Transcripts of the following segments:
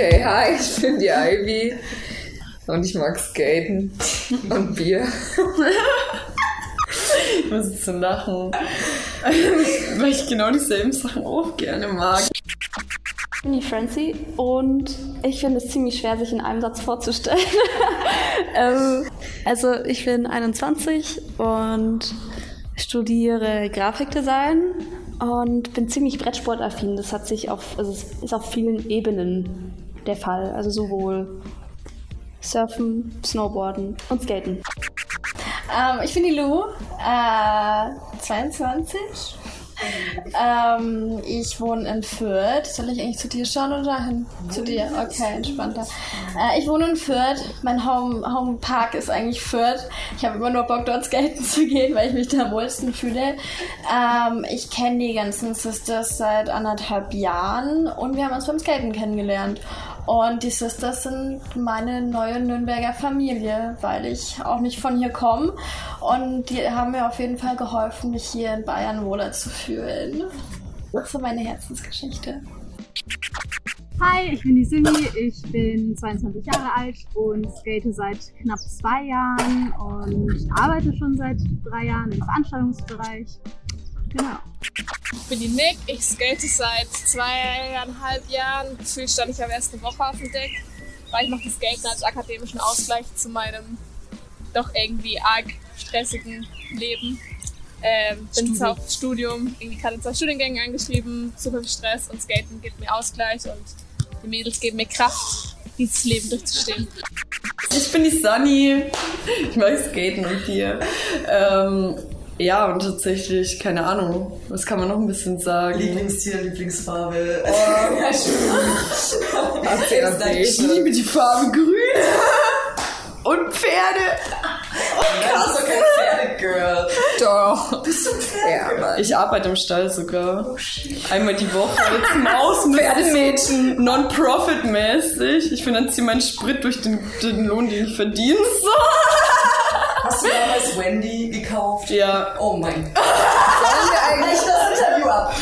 Okay, hi, ich bin die Ivy und ich mag Skaten und Bier. ich muss jetzt so lachen, weil ich genau dieselben Sachen auch gerne mag. Ich bin die Francie und ich finde es ziemlich schwer, sich in einem Satz vorzustellen. ähm, also ich bin 21 und studiere Grafikdesign und bin ziemlich Brettsportaffin. Das hat sich auf, also es ist auf vielen Ebenen der Fall. Also sowohl Surfen, Snowboarden und Skaten. Ähm, ich bin die Lou, äh, 22. Ähm, ich wohne in Fürth. Soll ich eigentlich zu dir schauen oder hin? Zu dir? Okay, entspannter. Äh, ich wohne in Fürth. Mein Home, Home Park ist eigentlich Fürth. Ich habe immer nur Bock, dort skaten zu gehen, weil ich mich da am wohlsten fühle. Ähm, ich kenne die ganzen Sisters seit anderthalb Jahren und wir haben uns beim Skaten kennengelernt. Und die Sisters sind meine neue Nürnberger Familie, weil ich auch nicht von hier komme. Und die haben mir auf jeden Fall geholfen, mich hier in Bayern wohler zu fühlen. Das ist so meine Herzensgeschichte. Hi, ich bin die Simi, ich bin 22 Jahre alt und skate seit knapp zwei Jahren und arbeite schon seit drei Jahren im Veranstaltungsbereich. Genau. Ich bin die Nick, ich skate seit zweieinhalb Jahren. Gefühlt stand ich am ersten Woche auf dem Deck, weil ich mache das Skaten als akademischen Ausgleich zu meinem doch irgendwie arg stressigen Leben. Ähm, bin Studium. auf Studium, irgendwie gerade zwei Studiengänge angeschrieben, super viel Stress und Skaten gibt mir Ausgleich und die Mädels geben mir Kraft, dieses Leben durchzustehen. Ich bin die Sunny. Ich mag Skaten und Bier. Ähm, ja, und tatsächlich, keine Ahnung, was kann man noch ein bisschen sagen? Lieblingstier, Lieblingsfarbe. Oh, ja, stimmt. ich liebe die Farbe grün. Und Pferde. Oh, Nein, du bist doch kein Pferdegirl. Doch. Bist du ein Pferdegirl? Ja, ich arbeite im Stall sogar. Oh, Einmal die Woche zum Außenpferdemädchen. Non-Profit-mäßig. Ich finanziere meinen Sprit durch den, den Lohn, den ich verdiene. So. Hast du damals Wendy gekauft? Ja. Oh mein Gott. Sollen wir eigentlich das Interview ab?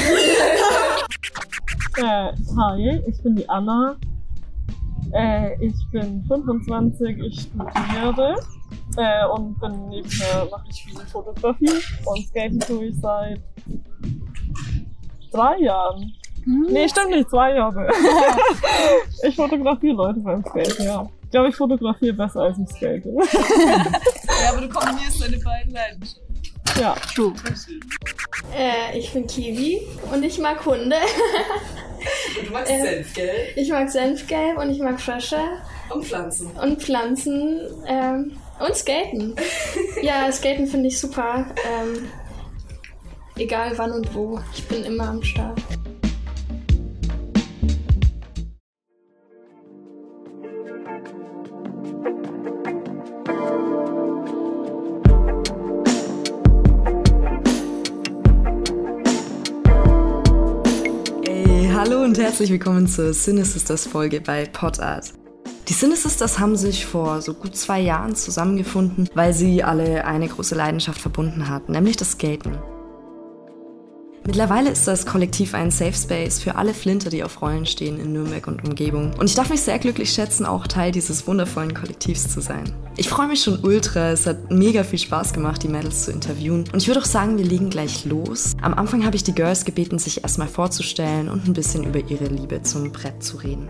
äh, hi, ich bin die Anna. Äh, ich bin 25, ich studiere äh, und bin nebenher mache ich viel Fotografie und Skaten tue ich seit drei Jahren. Hm. Nee, stimmt nicht, zwei Jahre. ich fotografiere Leute beim Skaten, ja. Ich glaube, ich fotografiere besser als ich skate. ja, aber du kombinierst deine beiden Leidenschaften. Ja, true. Äh, ich bin Kiwi und ich mag Hunde. Und du magst äh, Senfgelb? Ich mag Senfgelb und ich mag Frösche. Und Pflanzen. Und Pflanzen. Ähm, und Skaten. ja, Skaten finde ich super. Ähm, egal wann und wo. Ich bin immer am Start. Herzlich willkommen zur Sisters Folge bei Potart. Die Sisters haben sich vor so gut zwei Jahren zusammengefunden, weil sie alle eine große Leidenschaft verbunden hatten, nämlich das Skaten. Mittlerweile ist das Kollektiv ein Safe Space für alle Flinter, die auf Rollen stehen in Nürnberg und Umgebung. Und ich darf mich sehr glücklich schätzen, auch Teil dieses wundervollen Kollektivs zu sein. Ich freue mich schon ultra, es hat mega viel Spaß gemacht, die Mädels zu interviewen. Und ich würde auch sagen, wir legen gleich los. Am Anfang habe ich die Girls gebeten, sich erstmal vorzustellen und ein bisschen über ihre Liebe zum Brett zu reden.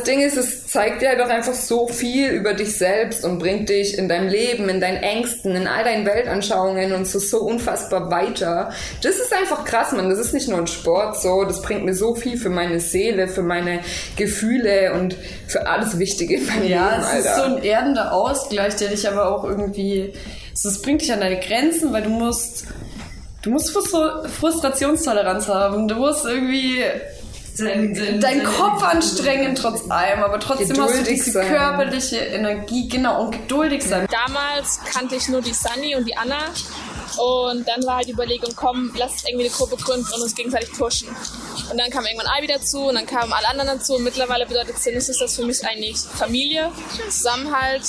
Das Ding ist, es zeigt dir halt auch einfach so viel über dich selbst und bringt dich in deinem Leben, in deinen Ängsten, in all deinen Weltanschauungen und so, so unfassbar weiter. Das ist einfach krass, man. Das ist nicht nur ein Sport so, das bringt mir so viel für meine Seele, für meine Gefühle und für alles Wichtige in meinem ja, Leben, es Alter. ist so ein erdender Ausgleich, der dich aber auch irgendwie, es bringt dich an deine Grenzen, weil du musst, du musst Frustra Frustrationstoleranz haben. Du musst irgendwie deinen dein, dein Kopf anstrengen trotz allem, aber trotzdem hast du diese sein. körperliche Energie, genau, und geduldig sein. Damals kannte ich nur die Sunny und die Anna und dann war halt die Überlegung, komm, lass uns irgendwie eine Gruppe gründen und uns gegenseitig pushen. Und dann kam irgendwann Ivy dazu und dann kamen alle anderen dazu. Und mittlerweile bedeutet Sinus ist das für mich eigentlich Familie, Zusammenhalt.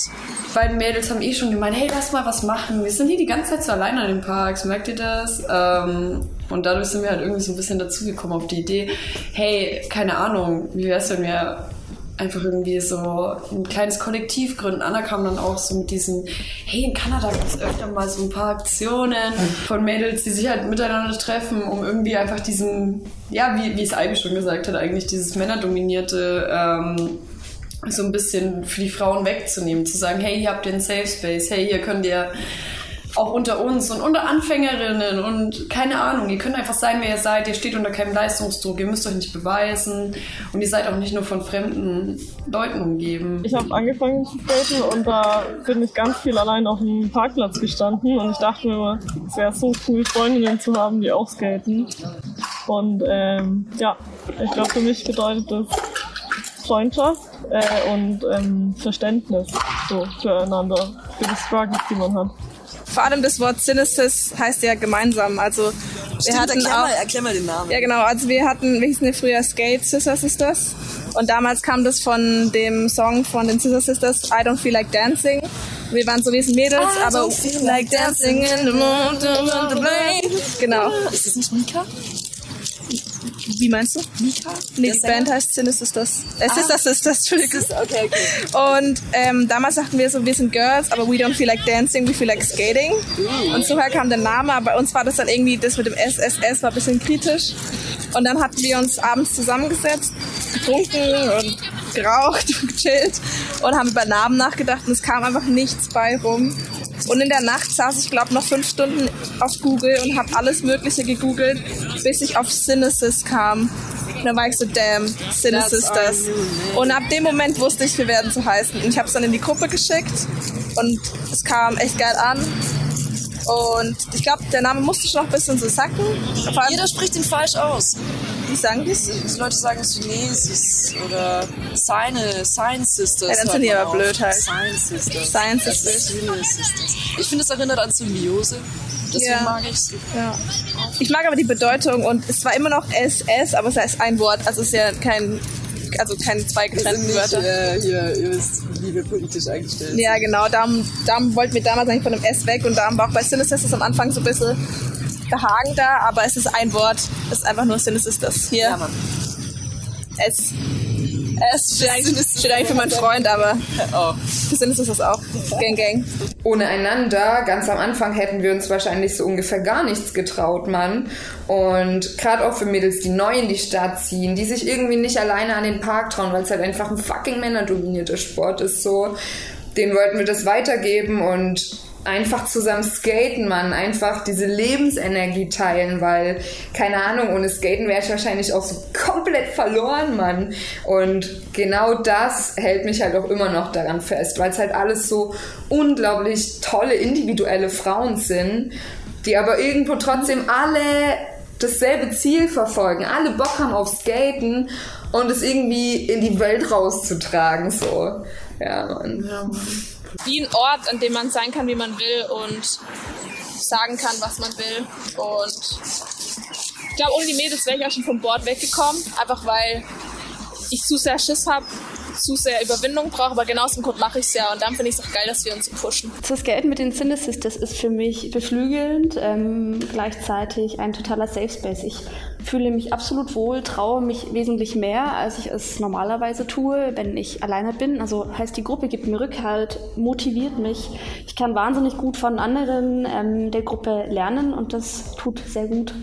Die beiden Mädels haben eh schon gemeint, hey, lass mal was machen. Wir sind hier die ganze Zeit so alleine in den Parks, merkt ihr das? Ähm, und dadurch sind wir halt irgendwie so ein bisschen dazugekommen auf die Idee, hey, keine Ahnung, wie wär's, wenn wir einfach irgendwie so ein kleines Kollektiv gründen. Anna kam dann auch so mit diesen, hey, in Kanada gibt es öfter mal so ein paar Aktionen von Mädels, die sich halt miteinander treffen, um irgendwie einfach diesen, ja, wie, wie es Ivy schon gesagt hat, eigentlich dieses männerdominierte ähm, so ein bisschen für die Frauen wegzunehmen, zu sagen, hey, hier habt ihr einen Safe Space, hey, hier könnt ihr auch unter uns und unter Anfängerinnen und keine Ahnung, ihr könnt einfach sein, wer ihr seid, ihr steht unter keinem Leistungsdruck, ihr müsst euch nicht beweisen und ihr seid auch nicht nur von fremden Leuten umgeben. Ich habe angefangen zu skaten und da bin ich ganz viel allein auf dem Parkplatz gestanden und ich dachte mir immer, es wäre so cool, Freundinnen zu haben, die auch skaten. Und ähm, ja, ich glaube, für mich bedeutet das Freundschaft äh, und ähm, Verständnis so füreinander, für die Struggles, die man hat. Vor allem das Wort Synesis heißt ja gemeinsam. Also wir Stimmt, hatten erklär, auch, mal, erklär mal den Namen. Ja, genau. Also wir hatten, wir hießen ja früher Skate Sister Sisters. Und damals kam das von dem Song von den Sister Sisters, I Don't Feel Like Dancing. Wir waren so wie es Mädels, I aber don't feel like dancing in the moon, the rain. Genau. Ist das nicht Mika? Wie meinst du? Mika? Nee, die? Band heißt Sister Sisters. Äh, Sister Sisters, Entschuldigung. Okay, okay. Und ähm, damals sagten wir so, wir sind Girls, aber we don't feel like dancing, we feel like skating. Und so kam der Name, aber bei uns war das dann irgendwie, das mit dem SSS war ein bisschen kritisch. Und dann hatten wir uns abends zusammengesetzt, getrunken und geraucht und gechillt und haben über Namen nachgedacht und es kam einfach nichts bei rum. Und in der Nacht saß ich, glaube noch fünf Stunden auf Google und habe alles Mögliche gegoogelt, bis ich auf Synesis kam. Und dann war ich so, damn, Synesis das. Und ab dem Moment wusste ich, wir werden so heißen. Und ich habe es dann in die Gruppe geschickt und es kam echt geil an. Und ich glaube, der Name musste schon noch ein bisschen so sacken. Jeder spricht ihn falsch aus. wie sagen die's? Die Leute sagen Chinesis oder Sine, Science Sisters. Ja, dann sind die aber blöd halt. Science Sisters. Science Sisters. Ich finde, es erinnert an Symbiose. Deswegen Ja. mag ich's. Ja. Ich mag aber die Bedeutung und es war immer noch SS, aber es heißt ein Wort. Also es ist ja kein, also keine zwei getrennten nicht Wörter. äh, hier, ihr wisst, wie wir politisch eingestellt Ja, genau. Darum, darum wollten wir damals eigentlich von dem S weg und darum war auch bei das am Anfang so ein bisschen behagender, aber es ist ein Wort. Es ist einfach nur das hier. Ja, Mann. S. S steht eigentlich, steht eigentlich für meinen Freund, aber Oh. für Synesis ist das auch. Gang, gang. ohne einander, ganz am Anfang hätten wir uns wahrscheinlich so ungefähr gar nichts getraut, Mann. Und gerade auch für Mädels, die neu in die Stadt ziehen, die sich irgendwie nicht alleine an den Park trauen, weil es halt einfach ein fucking männerdominierter Sport ist, so. Den wollten wir das weitergeben und einfach zusammen skaten, Mann. Einfach diese Lebensenergie teilen, weil, keine Ahnung, ohne Skaten wäre ich wahrscheinlich auch so komplett verloren, Mann. Und genau das hält mich halt auch immer noch daran fest, weil es halt alles so unglaublich tolle individuelle Frauen sind, die aber irgendwo trotzdem alle dasselbe Ziel verfolgen, alle Bock haben auf Skaten und es irgendwie in die Welt rauszutragen, so. Ja, Mann. Wie ein Ort, an dem man sein kann, wie man will und sagen kann, was man will. Und ich glaube, ohne die Mädels wäre ich auch schon vom Board weggekommen, einfach weil ich zu sehr Schiss habe, zu sehr Überwindung brauche, aber genau aus dem Grund mache ich es ja und dann finde ich es auch geil, dass wir uns pushen. Zu skaten mit den Synesis, das ist für mich beflügelnd, ähm, gleichzeitig ein totaler Safe Space. Ich fühle mich absolut wohl, traue mich wesentlich mehr, als ich es normalerweise tue, wenn ich alleine bin. Also heißt, die Gruppe gibt mir Rückhalt, motiviert mich. Ich kann wahnsinnig gut von anderen ähm, der Gruppe lernen und das tut sehr gut.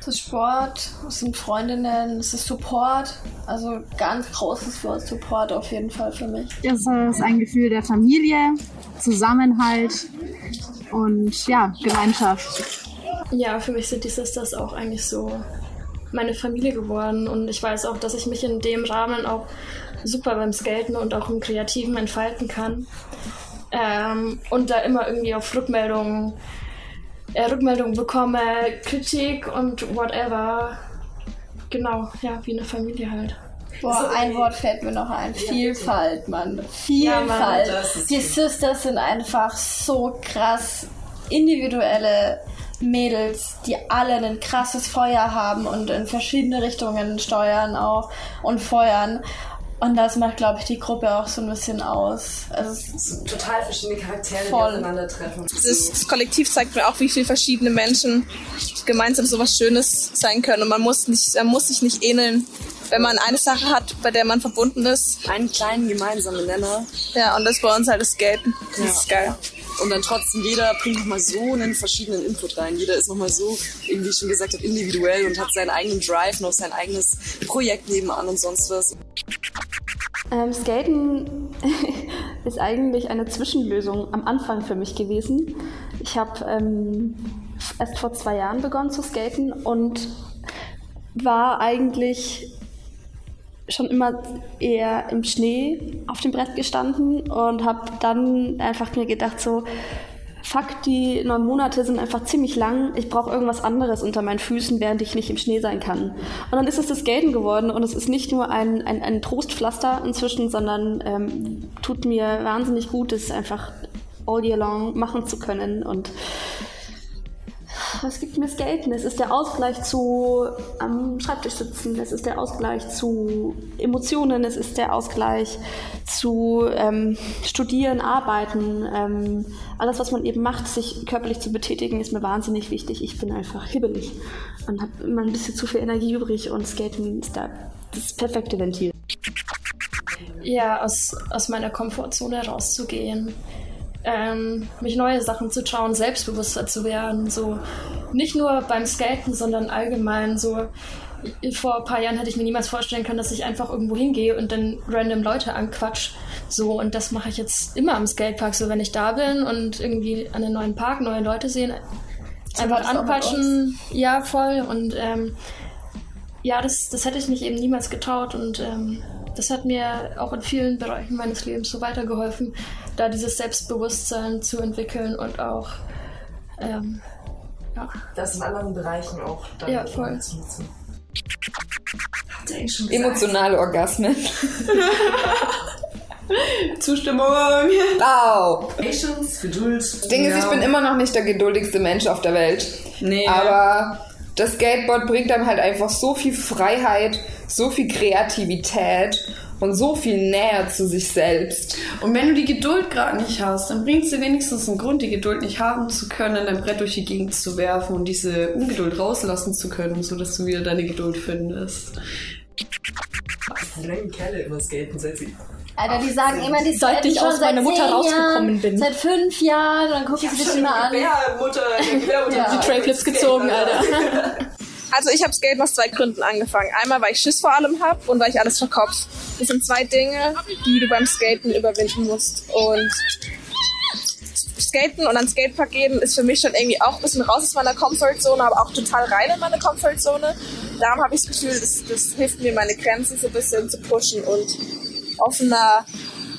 Es ist Sport, es sind Freundinnen, es ist Support. Also ganz großes Wort Support auf jeden Fall für mich. Es ist ein Gefühl der Familie, Zusammenhalt und ja, Gemeinschaft. Ja, für mich sind die Sisters auch eigentlich so meine Familie geworden und ich weiß auch, dass ich mich in dem Rahmen auch super beim Skaten und auch im Kreativen entfalten kann. Ähm, und da immer irgendwie auf Rückmeldungen, äh, Rückmeldungen bekomme, Kritik und whatever. Genau, ja, wie eine Familie halt. Boah, ein Wort fällt mir noch ein. Vielfalt, Mann. Ja, Mann, Vielfalt. das ist die Sisters sind einfach so krass individuelle Mädels, die alle ein krasses Feuer haben und in verschiedene Richtungen steuern auch und feuern. Und das macht, glaube ich, die Gruppe auch so ein bisschen aus. Also es sind total verschiedene Charaktere, Voll. die aufeinandertreffen. Das, das Kollektiv zeigt mir auch, wie viele verschiedene Menschen gemeinsam so was Schönes sein können. Und man muss, nicht, man muss sich nicht ähneln, wenn man eine Sache hat, bei der man verbunden ist. Einen kleinen gemeinsamen Nenner. Ja, und das bei uns halt das Skaten. Das Ja. ist geil. Und dann trotzdem, jeder bringt nochmal so einen verschiedenen Input rein. Jeder ist nochmal so, irgendwie schon gesagt hat, individuell und hat seinen eigenen Drive, noch sein eigenes Projekt nebenan und sonst was. Ähm, Skaten ist eigentlich eine Zwischenlösung am Anfang für mich gewesen. Ich habe ähm, erst vor zwei Jahren begonnen zu skaten und war eigentlich schon immer eher im Schnee auf dem Brett gestanden und habe dann einfach mir gedacht so, fuck, die neun Monate sind einfach ziemlich lang. Ich brauche irgendwas anderes unter meinen Füßen, während ich nicht im Schnee sein kann. Und dann ist es das Skaten geworden und es ist nicht nur ein, ein, ein Trostpflaster inzwischen, sondern ähm, tut mir wahnsinnig gut, es einfach all year long machen zu können und was gibt mir Skaten? Es ist der Ausgleich zu am Schreibtisch sitzen, es ist der Ausgleich zu Emotionen, es ist der Ausgleich zu ähm, Studieren, Arbeiten. Ähm, alles, was man eben macht, sich körperlich zu betätigen, ist mir wahnsinnig wichtig. Ich bin einfach hibbelig und habe immer ein bisschen zu viel Energie übrig und Skaten ist da das perfekte Ventil. ja, aus, aus meiner Komfortzone rauszugehen, ähm, mich neue Sachen zu schauen, selbstbewusster zu werden, so nicht nur beim Skaten, sondern allgemein so. Vor ein paar Jahren hätte ich mir niemals vorstellen können, dass ich einfach irgendwo hingehe und dann random Leute anquatsch. So, und das mache ich jetzt immer am Skatepark. So, wenn ich da bin und irgendwie an einem neuen Park neue Leute sehen, einfach anquatschen. Ja, voll. Und ähm, ja, das, das hätte ich mich eben niemals getraut und ähm, das hat mir auch in vielen Bereichen meines Lebens so weitergeholfen, da dieses Selbstbewusstsein zu entwickeln und auch ähm, ja, Das in anderen Bereichen auch dann Ja, voll. zu nutzen. Habt ihr eigentlich schon gesagt? Emotionale Orgasmen. Zustimmung. Wow. Patience, Geduld. Das Ding ist, ich bin immer noch nicht der geduldigste Mensch auf der Welt. Nee. Aber das Skateboard bringt einem halt einfach so viel Freiheit, so viel Kreativität und so viel näher zu sich selbst. Und wenn du die Geduld gerade nicht hast, dann bringt es dir wenigstens einen Grund, die Geduld nicht haben zu können, dein Brett durch die Gegend zu werfen und diese Ungeduld rauslassen zu können, sodass du wieder deine Geduld findest. Die langen Kerle immer skaten, seit sie. Alter, die sagen immer, die Seit ich schon aus seit meiner Mutter rausgekommen Jahren, bin. Seit fünf Jahren, dann gucken sie sich immer an. Gebärmutter, der Gebärmutter. Ja. die Trailflips gezogen, Alter. Also ich habe Skaten aus zwei Gründen angefangen. Einmal, weil ich Schiss vor allem hab und weil ich alles verkopf. Das sind zwei Dinge, die du beim Skaten überwinden musst. Und Skaten und an Skatepark gehen ist für mich schon irgendwie auch ein bisschen raus aus meiner Comfortzone, aber auch total rein in meine Comfortzone. Darum habe ich das Gefühl, das, das hilft mir, meine Grenzen so ein bisschen zu pushen und offener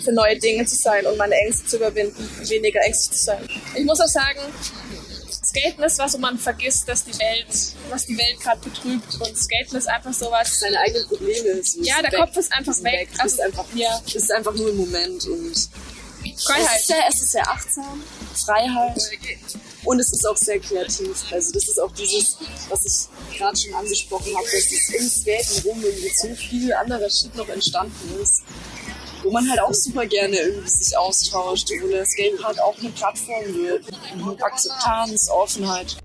für neue Dinge zu sein und meine Ängste zu überwinden, weniger ängstlich zu sein. Ich muss auch sagen, Skaten ist was, wo man vergisst, dass die Welt, was die Welt gerade betrübt. Und Skaten ist einfach sowas. Seine eigenen Probleme. So Ja, der weg. Kopf ist einfach Ist weg. Bist Also, einfach, ja. es ist einfach nur im Moment und es Freiheit. ist, sehr, es ist sehr achtsam, Freiheit und es ist auch sehr kreativ. Also das ist auch dieses, was ich gerade schon angesprochen habe, dass es im Skaten rum irgendwie so viel anderer Shit noch entstanden ist, wo man halt auch super gerne irgendwie sich austauscht, wo der halt auch eine Plattform wird. Akzeptanz, Offenheit.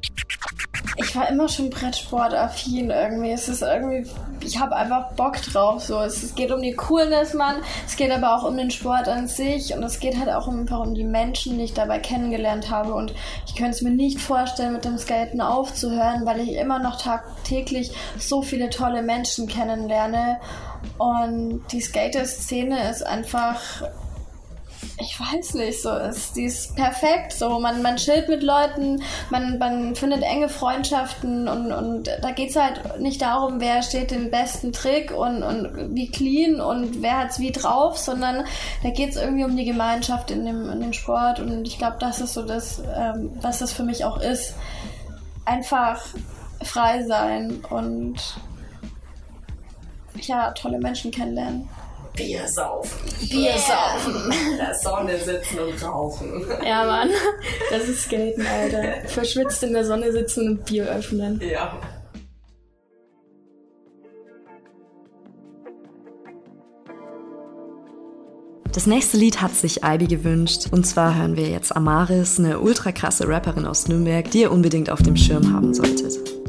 Ich war immer schon Brettsport-affin irgendwie. Es ist irgendwie, ich habe einfach Bock drauf. So, es geht um die Coolness, Mann. Es geht aber auch um den Sport an sich und es geht halt auch einfach um die Menschen, die ich dabei kennengelernt habe. Und ich könnte es mir nicht vorstellen, mit dem Skaten aufzuhören, weil ich immer noch tagtäglich so viele tolle Menschen kennenlerne. Und die Skater-Szene ist einfach ich weiß nicht, so ist, die ist perfekt. So, man, man chillt mit Leuten, man, man findet enge Freundschaften und, und da geht's halt nicht darum, wer steht den besten Trick und, und wie clean und wer hat's wie drauf, sondern da geht's irgendwie um die Gemeinschaft in dem, in dem Sport und ich glaube, das ist so das, ähm, was das für mich auch ist. Einfach frei sein und ja, tolle Menschen kennenlernen. Bier saufen. Bier saufen. Das Sonne sitzen und rauchen. Ja, Mann. Das ist Skaten, Alter. Verschwitzt in der Sonne sitzen und Bier öffnen. Ja. Das nächste Lied hat sich Ivy gewünscht. Und zwar hören wir jetzt Amaris, eine ultra krasse Rapperin aus Nürnberg, die ihr unbedingt auf dem Schirm haben solltet.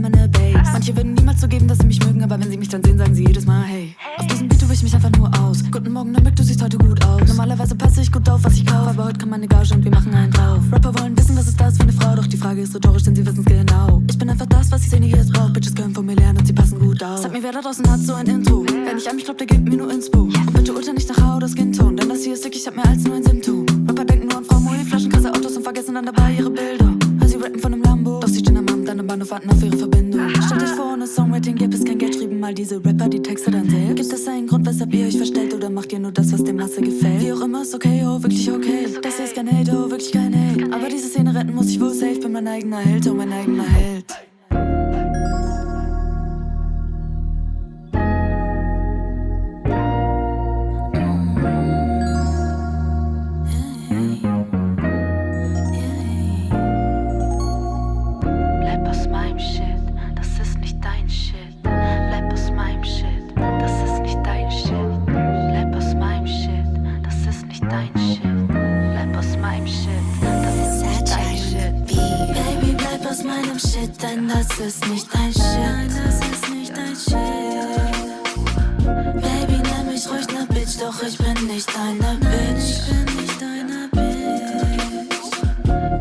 Ich meine Babes. Manche würden niemals zugeben, dass sie mich mögen, aber wenn sie mich dann sehen, sagen sie jedes Mal, hey. Auf diesem Beat tue ich mich einfach nur aus. Guten Morgen, Nürnberg, du siehst heute gut aus. Normalerweise passe ich gut auf, was ich kaufe, aber heute kann meine Gage und wir machen einen drauf. Rapper wollen wissen, was ist das für eine Frau, doch die Frage ist rhetorisch, denn sie wissen's genau. Ich bin einfach das, was ich sehe, jetzt braucht. Bitches können von mir lernen und sie passen gut auf. Sag mir, wer da draußen hat so ein Intro. Wer nicht an mich glaubt, der gibt mir nur Inspo. Und bitte urteil nicht nach Haar oder Skin-Ton, denn das hier ist dick, ich hab mehr als nur ein Symptom. Rapper denken nur an Frau Moe, Flaschen, krasse Autos und vergessen dann dabei ihre Bilder. Bahnhof, warten auf ihre Verbindung. Stellt euch vor, ohne Songwriting gibt es kein Geld, schrieben mal diese Rapper die Texte dann selbst. Gibt es einen Grund, weshalb ihr euch verstellt oder macht ihr nur das, was der Masse gefällt? Wie auch immer, ist okay, oh, wirklich okay. Das hier ist kein Hate, oh, wirklich kein Hate. Aber diese Szene retten muss ich wohl safe, bin mein eigener Held, oh, mein eigener Held. Meinem Shit, denn das ist nicht dein Shit. Nein, das ist nicht dein Shit. Baby, nenn mich ruhig ne Bitch, doch ich bin nicht deine Bitch. Ich bin nicht deine Bitch.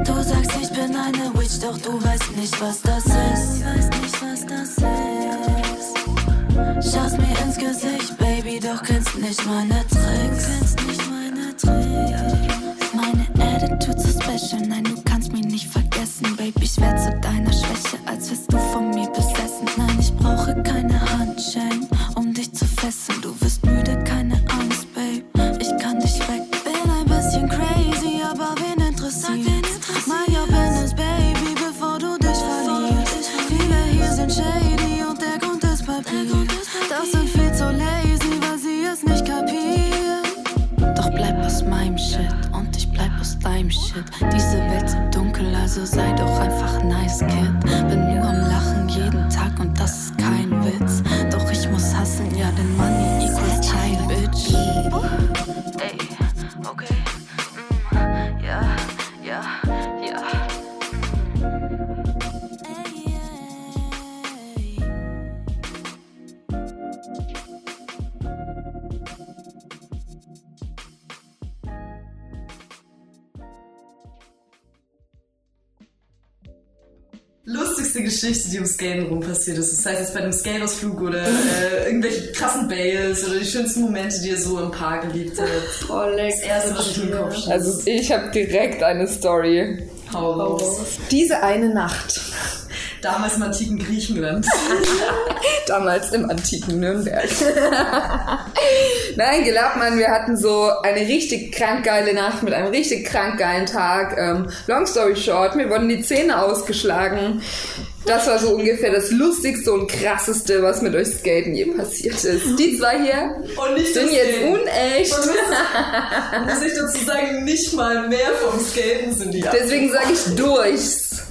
Du sagst, ich bin eine Witch, doch du weißt nicht, was das ist. Du weißt nicht, was das ist. Schaust mir ins Gesicht, Baby, doch kennst nicht meine Tricks. Kennst nicht meine Tricks. Meine Attitude so special, nein, du die ums Skaten rum passiert ist. Das heißt jetzt bei einem Skateausflug oder äh, irgendwelche krassen Bales oder die schönsten Momente, die ihr so im Park erlebt habt. Oh, leck. Das erste, was ich im Kopf schießt. Also ich habe direkt eine Story. Hau raus. Diese eine Nacht. Damals im antiken Griechenland. Damals im antiken Nürnberg. Nein, glaubt man, wir hatten so eine richtig krank geile Nacht mit einem richtig krank geilen Tag. Ähm, long story short, mir wurden die Zähne ausgeschlagen. Das war so ungefähr das lustigste und krasseste, was mit euch Skaten je passiert ist. Die zwei hier Und nicht sind jetzt Skaten. unecht. Und muss ich dazu sagen, nicht mal mehr vom Skaten sind die Deswegen sage ich durchs.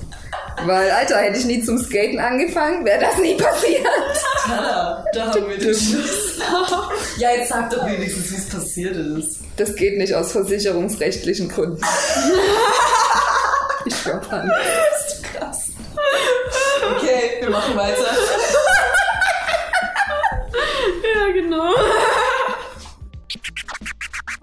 Weil, Alter, hätte ich nie zum Skaten angefangen, wäre das nie passiert. Da, da haben wir den Schluss. Ja, jetzt sag doch wenigstens, wie es passiert ist. Das geht nicht aus versicherungsrechtlichen Gründen. Ich schwör an. Das ist krass. Okay, wir machen weiter. Ja, genau.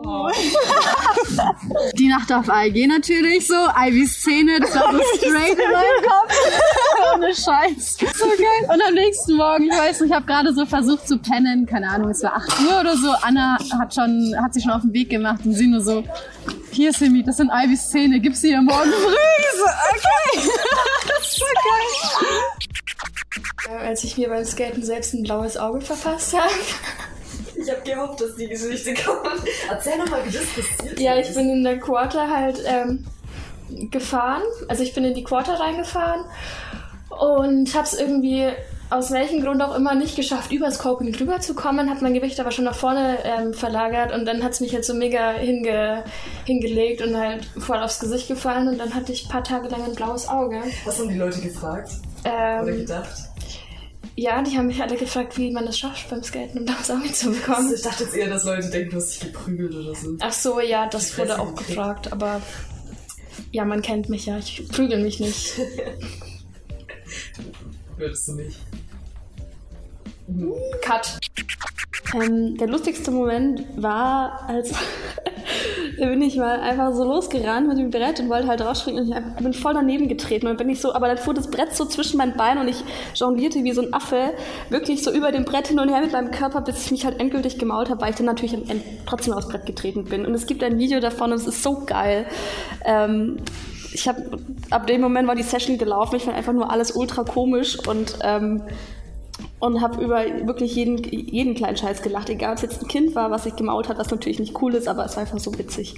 Die Nacht auf AEG natürlich so. Ivys Szene, das war so straight in meinem Kopf. Ohne Scheiß. So geil. Und am nächsten Morgen, ich weiß nicht, ich habe gerade so versucht zu pennen. Keine Ahnung, es war 8 Uhr oder so. Anna hat schon, hat sich schon auf den Weg gemacht und sie nur so, hier Simi, das sind Ivys Zähne, gib sie ihr morgen früh. Ich so, okay. das ist so geil. Äh, als ich mir beim Skaten selbst ein blaues Auge verpasst habe. Ich habe gehofft, dass die Geschichte kommt. Erzähl nochmal, wie das passiert Ja, ich bin in der Quarter halt ähm, gefahren. Also ich bin in die Quarter reingefahren und habe es irgendwie aus welchem Grund auch immer nicht geschafft, übers Coping drüber zu kommen, habe mein Gewicht aber schon nach vorne ähm, verlagert und dann hat es mich halt so mega hinge hingelegt und halt voll aufs Gesicht gefallen und dann hatte ich ein paar Tage lang ein blaues Auge. Was haben die Leute gefragt? Ähm, Oder gedacht? Ja, die haben mich alle gefragt, wie man das schafft, beim Skaten blaues Auge zu bekommen. Ich dachte jetzt eher, dass Leute denken, du hast dich geprügelt oder so. Ach so, ja, das Ich wurde auch nicht. gefragt, aber ja, man kennt mich ja, ich prügel mich nicht. Würdest du nicht. Cut. Ähm, der lustigste Moment war, als da bin ich mal einfach so losgerannt mit dem Brett und wollte halt rausspringen und ich einfach- bin voll daneben getreten und bin ich so, aber dann fuhr das Brett so zwischen meinen Beinen und ich jonglierte wie so ein Affe wirklich so über dem Brett hin und her mit meinem Körper, bis ich mich halt endgültig gemault habe, weil ich dann natürlich am Ende trotzdem aufs Brett getreten bin. Und es gibt ein Video davon und es ist so geil. Ähm, ich habe ab dem Moment war die Session gelaufen. Ich fand einfach nur alles ultra komisch und ähm, und habe über wirklich jeden, jeden kleinen Scheiß gelacht, egal ob es jetzt ein Kind war, was sich gemault hat, was natürlich nicht cool ist, aber es war einfach so witzig.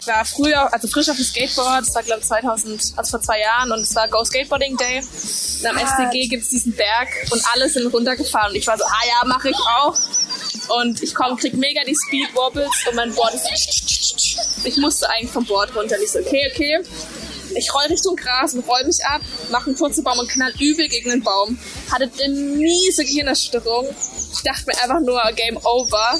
Ich war früher, also frisch auf dem Skateboard, das war glaube ich 2000, also vor zwei Jahren und es war Go Skateboarding Day. Und am SDG gibt es diesen Berg und alle sind runtergefahren und ich war so, ah ja, mache ich auch. Und ich komm, krieg mega die Speed Wobbles und mein Board ist, ich musste eigentlich vom Board runter. Und ich so, okay, okay. Ich roll Richtung Gras und roll mich ab, mache einen kurzen Baum und knall übel gegen den Baum. Hatte eine miese Gehirnerschütterung. Ich dachte mir einfach nur, Game Over.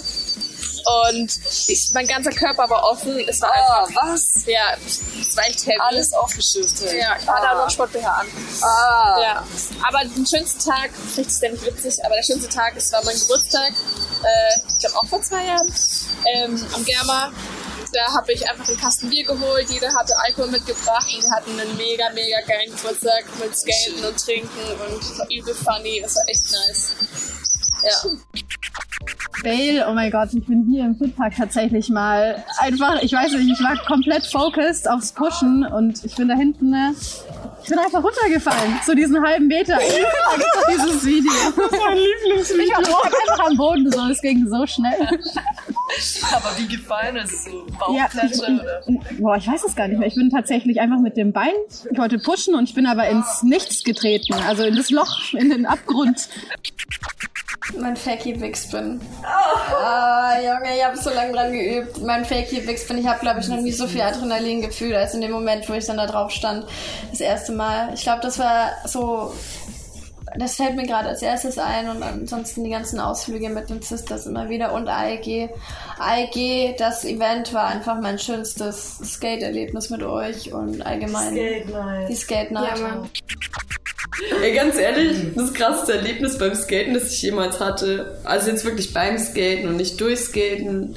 Und ich, mein ganzer Körper war offen. Es war einfach, was? Ja, es war echt heavy. Alles aufgeschüttet. Ja, ich hatte Ah. auch noch einen Sport BH an. Ah. Ja. Aber den schönsten Tag, vielleicht ist der nicht witzig, aber der schönste Tag, es war mein Geburtstag. Äh, ich glaube auch vor zwei Jahren. Ähm, am Germa. Da habe ich einfach einen Kasten Bier geholt. Jeder hatte Alkohol mitgebracht und wir hatten einen mega, mega geilen Geburtstag mit Skaten und Trinken und übel funny. Das war echt nice. Ja. Fail, oh mein Gott, ich bin hier im Foodpark tatsächlich mal einfach, ich weiß nicht, ich war komplett focused aufs Pushen und ich bin da hinten, ne, ich bin einfach runtergefallen, so diesen halben Meter. Da gibt's doch dieses Video. Das ist mein Lieblingsvideo. Ich war einfach am Boden, so, es ging so schnell. Aber wie gefallen ist es so? Ja, Bauchklatsche ich, oder? ich, boah, ich weiß es gar nicht mehr. Ich bin tatsächlich einfach mit dem Bein, ich wollte pushen und ich bin aber ins Nichts getreten, also in das Loch, in den Abgrund. Mein Fakey Wixpin. Ah, Junge, ich habe so lange dran geübt. Mein Fakey Wixpin. Ich habe, glaube ich, noch nie so viel Adrenalin gefühlt, als in dem Moment, wo ich dann da drauf stand. Das erste Mal. Ich glaube, das war so. Das fällt mir gerade als erstes ein und ansonsten die ganzen Ausflüge mit den Sisters immer wieder und AEG. AEG, das Event war einfach mein schönstes Skate-Erlebnis mit euch und allgemein Skate Night. die Skate Night. Ja. Ey, ganz ehrlich, das krasseste Erlebnis beim Skaten, das ich jemals hatte, also jetzt wirklich beim Skaten und nicht durchskaten,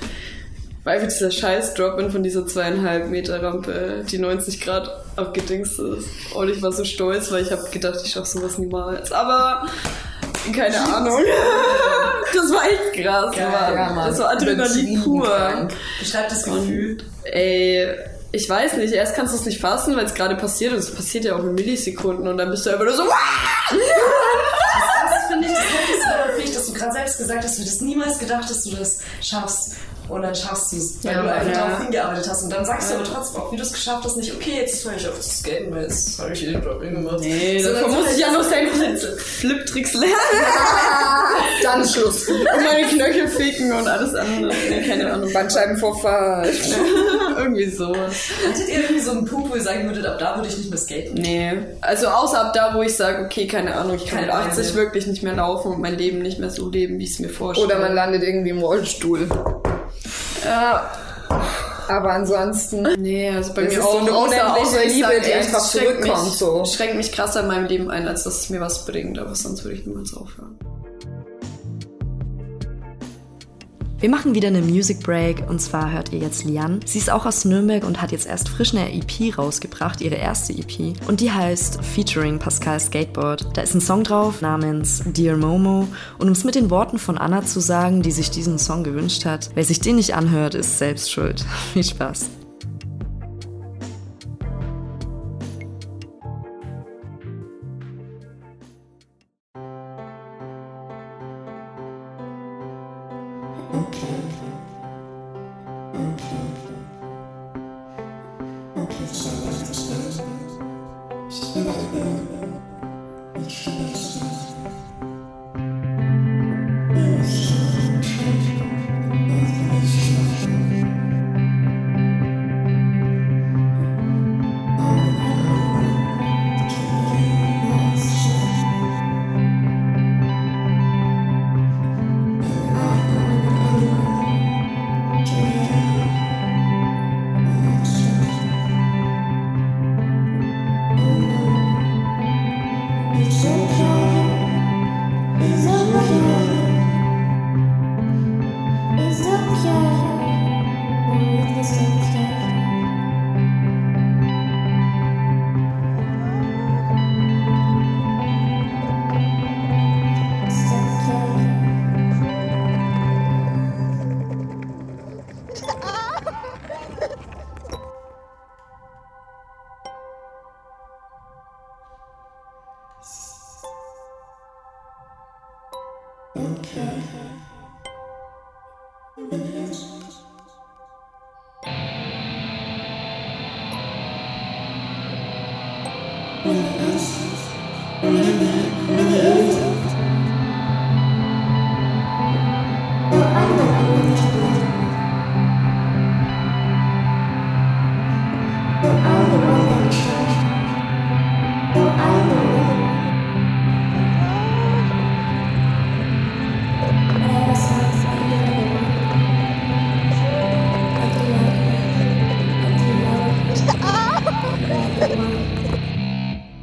war einfach dieser scheiß Drop-In von dieser zweieinhalb Meter Rampe, die 90 Grad abgedingst ist. Und ich war so stolz, weil ich habe gedacht, ich schaffe sowas niemals. Aber keine Ahnung. Das war echt krass. Geil, Mann. ja, Mann. Das war Adrenalin pur. Beschreib das Gefühl. Ey, ich weiß nicht, erst kannst du es nicht fassen, weil es gerade passiert und es passiert ja auch in Millisekunden und dann bist du einfach nur so. Das finde ich das Heftigste daran, finde ich, dass du gerade selbst gesagt hast, du hättest niemals gedacht, dass du das schaffst. Und dann schaffst du es, weil Ja, du einfach ja. darauf hingearbeitet hast. Und dann sagst du aber trotzdem auch, wie du es geschafft hast, nicht, okay, jetzt höre ich auf zu skaten, weil jetzt habe ich den Drop gemacht. Nee, so muss ich ja halt noch das- sämtliche Flip-Tricks lernen. Dann Schluss. Und meine Knöchel ficken und alles andere. Nee, keine Ahnung. Bandscheibenvorfall. Irgendwie sowas. Hattet ihr irgendwie so einen Punkt, wo ihr sagen würdet, ab da würde ich nicht mehr skaten? Nee. Also außer ab da, wo ich sage, okay, keine Ahnung, ich kann mit Keine 80 Ahnung. wirklich nicht mehr laufen und mein Leben nicht mehr so leben, wie ich es mir vorstelle. Oder man landet irgendwie im Rollstuhl. Ja. Aber ansonsten. Nee, also bei Das mir ist so auch eine außer- Liebe, sag, die einfach zurückkommt, Mich, so. Schränkt mich krasser in meinem Leben ein, als dass es mir was bringt, aber sonst würde ich niemals aufhören. Wir machen wieder eine Music Break und zwar hört ihr jetzt Lian. Sie ist auch aus Nürnberg und hat jetzt erst frisch eine EP rausgebracht, ihre erste EP. Und die heißt Featuring Pascal Skateboard. Da ist ein Song drauf namens Dear Momo. Und um es mit den Worten von Anna zu sagen, die sich diesen Song gewünscht hat, wer sich den nicht anhört, ist selbst schuld. Viel Spaß.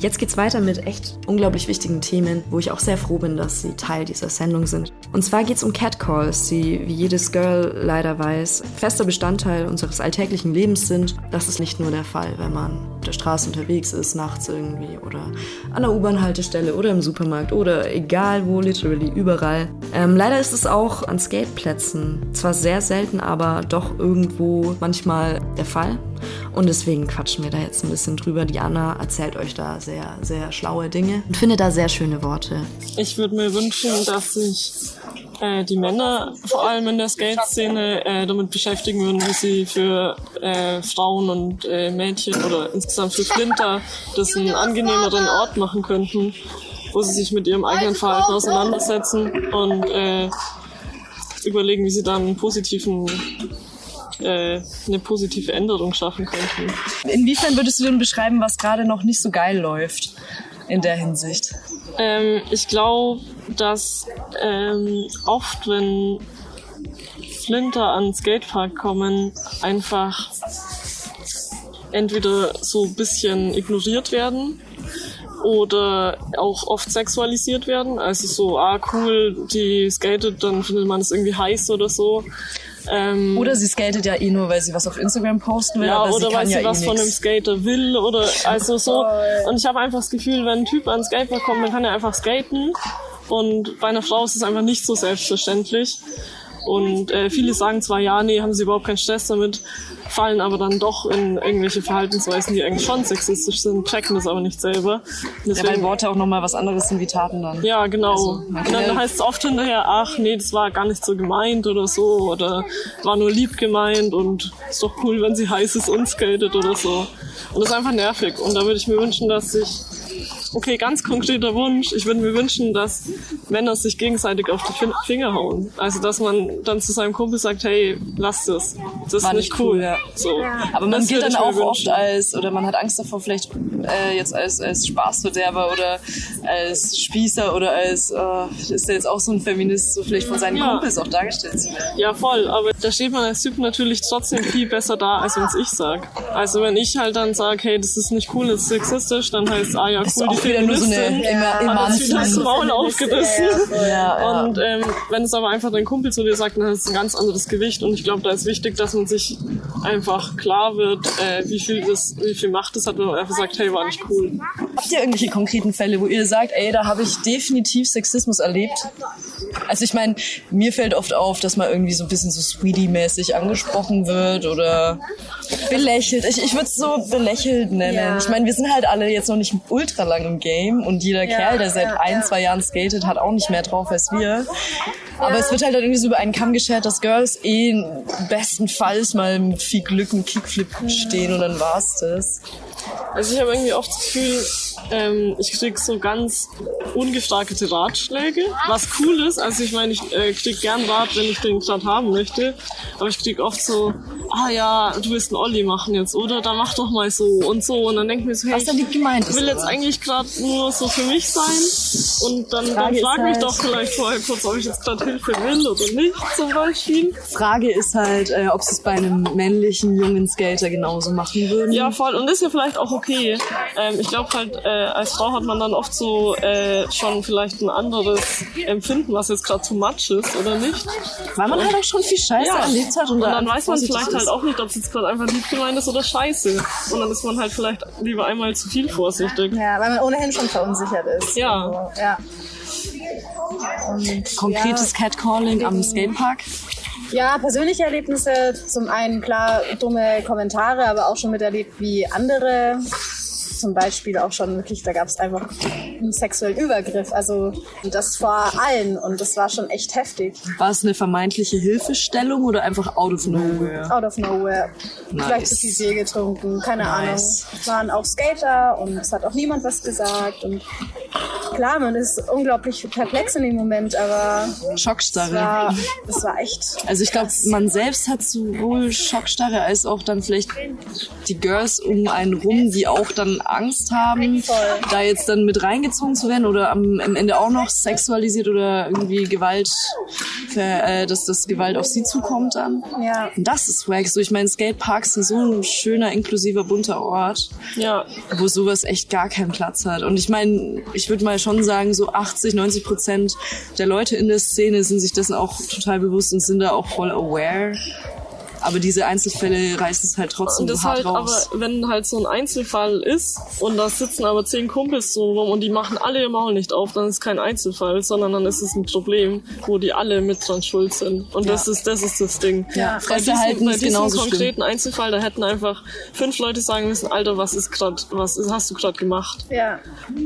Jetzt geht's weiter mit echt unglaublich wichtigen Themen, wo ich auch sehr froh bin, dass sie Teil dieser Sendung sind. Und zwar geht's um Catcalls, die, wie jedes Girl leider weiß, fester Bestandteil unseres alltäglichen Lebens sind. Das ist nicht nur der Fall, wenn man auf der Straße unterwegs ist, nachts irgendwie oder an der U-Bahn-Haltestelle oder im Supermarkt oder egal wo, literally überall. Ähm, leider ist es auch an Skateplätzen zwar sehr selten, aber doch irgendwo manchmal der Fall. Und deswegen quatschen wir da jetzt ein bisschen drüber. Die Anna erzählt euch da sehr, sehr schlaue Dinge und findet da sehr schöne Worte. Ich würde mir wünschen, dass sich äh, die Männer vor allem in der Skate-Szene äh, damit beschäftigen würden, wie sie für äh, Frauen und äh, Mädchen oder insgesamt für Flinter das einen angenehmeren Ort machen könnten, wo sie sich mit ihrem eigenen Verhalten auseinandersetzen und äh, überlegen, wie sie dann einen positiven äh, eine positive Änderung schaffen könnten. Inwiefern würdest du denn beschreiben, was gerade noch nicht so geil läuft in der Hinsicht? Ähm, ich glaube, dass ähm, oft, wenn Flinter an den Skatepark kommen, einfach entweder so ein bisschen ignoriert werden oder auch oft sexualisiert werden. Also so, ah cool, die skatet, dann findet man es irgendwie heiß oder so. Ähm, Oder sie skatet ja eh nur, weil sie was auf Instagram posten will, ja, aber oder sie kann weil sie ja was eh von einem. Skater will oder also so. Und ich habe einfach das Gefühl, wenn ein Typ ans Skatepark kommt, dann kann er einfach skaten. Und bei einer Frau ist es einfach nicht so selbstverständlich. Und äh, viele sagen zwar, ja, nee, haben sie überhaupt keinen Stress damit, fallen aber dann doch in irgendwelche Verhaltensweisen, die eigentlich schon sexistisch sind, checken das aber nicht selber. Ja, weil Worte auch nochmal was anderes sind wie Taten dann. Ja, genau. Also, man und dann heißt es oft hinterher, ach nee, das war gar nicht so gemeint oder so oder war nur lieb gemeint und ist doch cool, wenn sie heiß ist und skatet oder so. Und das ist einfach nervig. Und da würde ich mir wünschen, dass sich, okay, ganz konkreter Wunsch, ich würde mir wünschen, dass Männer sich gegenseitig auf die Fin Finger hauen. Also, dass man dann zu seinem Kumpel sagt, hey, lass das. Das ist nicht nicht cool. cool, ja. So. Aber man Das gilt dann auch oft wünschen. als, oder man hat Angst davor, vielleicht äh, jetzt als, als Spaßverderber oder als Spießer oder als, äh, ist der jetzt auch so ein Feminist, so vielleicht von seinen Ja. Kumpels auch dargestellt zu werden. Ja, voll. Aber da steht man als Typ natürlich trotzdem viel besser da, als wenn ich sag. Also wenn ich halt dann sage, hey, das ist nicht cool, das ist sexistisch, dann heißt ah ja cool, du auch wieder nur so eine Feministin, immer, das Maul aufgerissen. Ja, ja. Und ähm, wenn es aber einfach dein Kumpel zu dir sagt, dann hat es ein ganz anderes Gewicht. Und ich glaube, da ist wichtig, dass man sich einfach klar wird, äh, wie viel das, wie viel Macht das hat, wenn man einfach sagt, hey, war nicht cool. Habt ihr irgendwelche konkreten Fälle, wo ihr sagt, ey, da habe ich definitiv Sexismus erlebt? Also ich meine, mir fällt oft auf, dass man irgendwie so ein bisschen so Sweetie-mäßig angesprochen wird oder belächelt. Ich, ich würde es so belächelt nennen. Ja. Ich meine, wir sind halt alle jetzt noch nicht ultra lang im Game und jeder Ja, Kerl, der seit ja, ein, ja. zwei Jahren skatet, hat auch nicht mehr drauf als wir. Aber es wird halt irgendwie so über einen Kamm geschert, dass Girls eh bestenfalls mal mit viel Glück einen Kickflip stehen und dann war's das. Also ich habe irgendwie oft das Gefühl, ähm, ich krieg so ganz ungefragte Ratschläge, was cool ist. Also ich meine, ich äh, krieg gern Rat, wenn ich den gerade haben möchte. Aber ich krieg oft so, ah ja, du willst einen Olli machen jetzt, oder? Dann mach doch mal so und so. Und dann denk ich mir so, hey, Was gemeint ich ist, will jetzt eigentlich gerade nur so für mich sein. Und dann, dann Frage frag mich halt- doch vielleicht vorher kurz, ob ich jetzt gerade Hilfe will oder nicht, zum Beispiel. Frage ist halt, äh, ob sie es bei einem männlichen jungen Skater genauso machen würden. Ja, voll. Und ist ja vielleicht auch okay. Ähm, ich glaube halt, äh, als Frau hat man dann oft so äh, schon vielleicht ein anderes Empfinden, was jetzt gerade too much ist, oder nicht? Weil man halt auch schon viel Scheiße erlebt hat und Und, da dann weiß man vielleicht ist. halt auch nicht, ob es jetzt gerade einfach lieb gemeint ist oder scheiße. Und dann ist man halt vielleicht lieber einmal zu viel vorsichtig. Ja, weil man ohnehin schon verunsichert ist. Ja. Also, ja. Und, Konkretes Catcalling am Skatepark. Ja, persönliche Erlebnisse. Zum einen klar dumme Kommentare, aber auch schon miterlebt, wie andere zum Beispiel auch schon wirklich, da gab es einfach einen sexuellen Übergriff. Also das vor allen und das war schon echt heftig. War es eine vermeintliche Hilfestellung oder einfach out of nowhere? Out of nowhere. Nice. Vielleicht zu viel Bier getrunken, keine Nice. Ahnung. Es waren auch Skater und es hat auch niemand was gesagt. Und klar, man ist unglaublich perplex in dem Moment, aber es Schockstarre. war, es war echt. Also ich glaube, man selbst hat sowohl Schockstarre als auch dann vielleicht die Girls um einen rum, die auch dann Angst haben, da jetzt dann mit reingezogen zu werden oder am, am Ende auch noch sexualisiert oder irgendwie Gewalt, ver, äh, dass das Gewalt auf sie zukommt dann. Ja. Und das ist wack. So, ich meine, Skateparks sind so ein schöner, inklusiver, bunter Ort, Ja. wo sowas echt gar keinen Platz hat. Und ich meine, ich würde mal schon sagen, so 80, 90 Prozent der Leute in der Szene sind sich dessen auch total bewusst und sind da auch voll aware. Aber diese Einzelfälle reißen es halt trotzdem Und das hart halt, raus. aber wenn halt so ein Einzelfall ist und da sitzen aber zehn Kumpels so rum und die machen alle ihr Maul nicht auf, dann ist es kein Einzelfall, sondern dann ist es ein Problem, wo die alle mit dran schuld sind. Und Ja. das ist das ist das Ding. Ja, bei diesem, halten bei ist diesem genauso konkreten Einzelfall, da hätten einfach fünf Leute sagen müssen, Alter, was ist grad, was ist, hast du gerade gemacht? Ja.